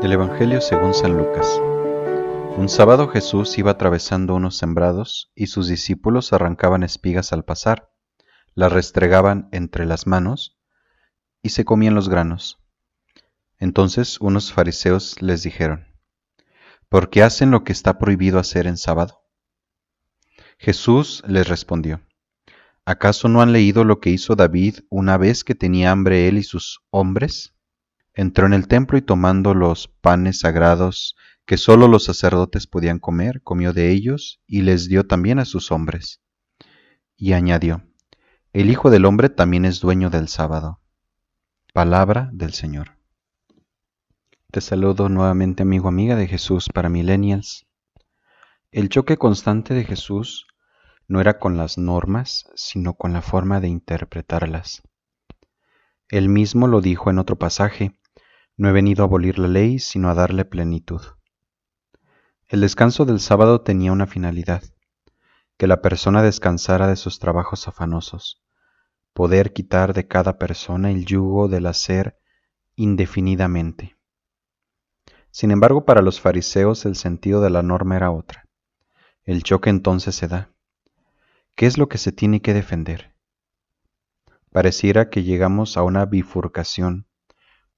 Del Evangelio según San Lucas. Un sábado Jesús iba atravesando unos sembrados y sus discípulos arrancaban espigas al pasar, las restregaban entre las manos y se comían los granos. Entonces unos fariseos les dijeron, ¿por qué hacen lo que está prohibido hacer en sábado? Jesús les respondió, ¿acaso no han leído lo que hizo David una vez que tenía hambre él y sus hombres? entró en el templo y tomando los panes sagrados que sólo los sacerdotes podían comer, comió de ellos y les dio también a sus hombres. Y añadió, El Hijo del Hombre también es dueño del sábado. Palabra del Señor. Te saludo nuevamente amigo amiga de Jesús para Millennials. El choque constante de Jesús no era con las normas, sino con la forma de interpretarlas. Él mismo lo dijo en otro pasaje, no he venido a abolir la ley, sino a darle plenitud. El descanso del sábado tenía una finalidad, que la persona descansara de sus trabajos afanosos, poder quitar de cada persona el yugo del hacer indefinidamente. Sin embargo, para los fariseos el sentido de la norma era otra. El choque entonces se da. ¿Qué es lo que se tiene que defender? Pareciera que llegamos a una bifurcación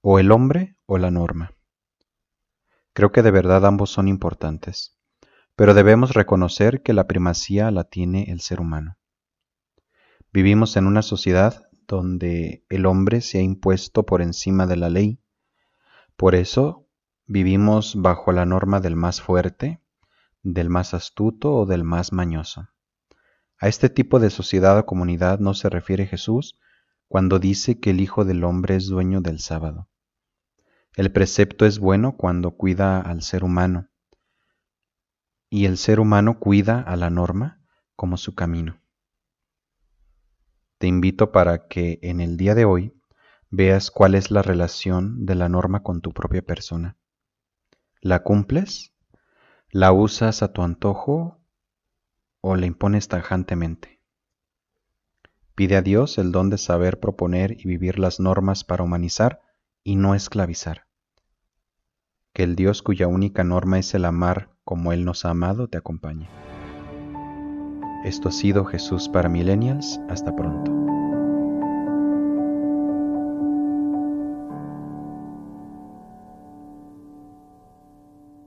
o el hombre o la norma. Creo que de verdad ambos son importantes, pero debemos reconocer que la primacía la tiene el ser humano. Vivimos en una sociedad donde el hombre se ha impuesto por encima de la ley. Por eso vivimos bajo la norma del más fuerte, del más astuto o del más mañoso. A este tipo de sociedad o comunidad no se refiere Jesús cuando dice que el Hijo del Hombre es dueño del sábado. El precepto es bueno cuando cuida al ser humano y el ser humano cuida a la norma como su camino. Te invito para que en el día de hoy veas cuál es la relación de la norma con tu propia persona. ¿La cumples? ¿La usas a tu antojo o la impones tajantemente? Pide a Dios el don de saber proponer y vivir las normas para humanizar y no esclavizar. Que el Dios cuya única norma es el amar como Él nos ha amado te acompañe. Esto ha sido Jesús para Millennials. Hasta pronto.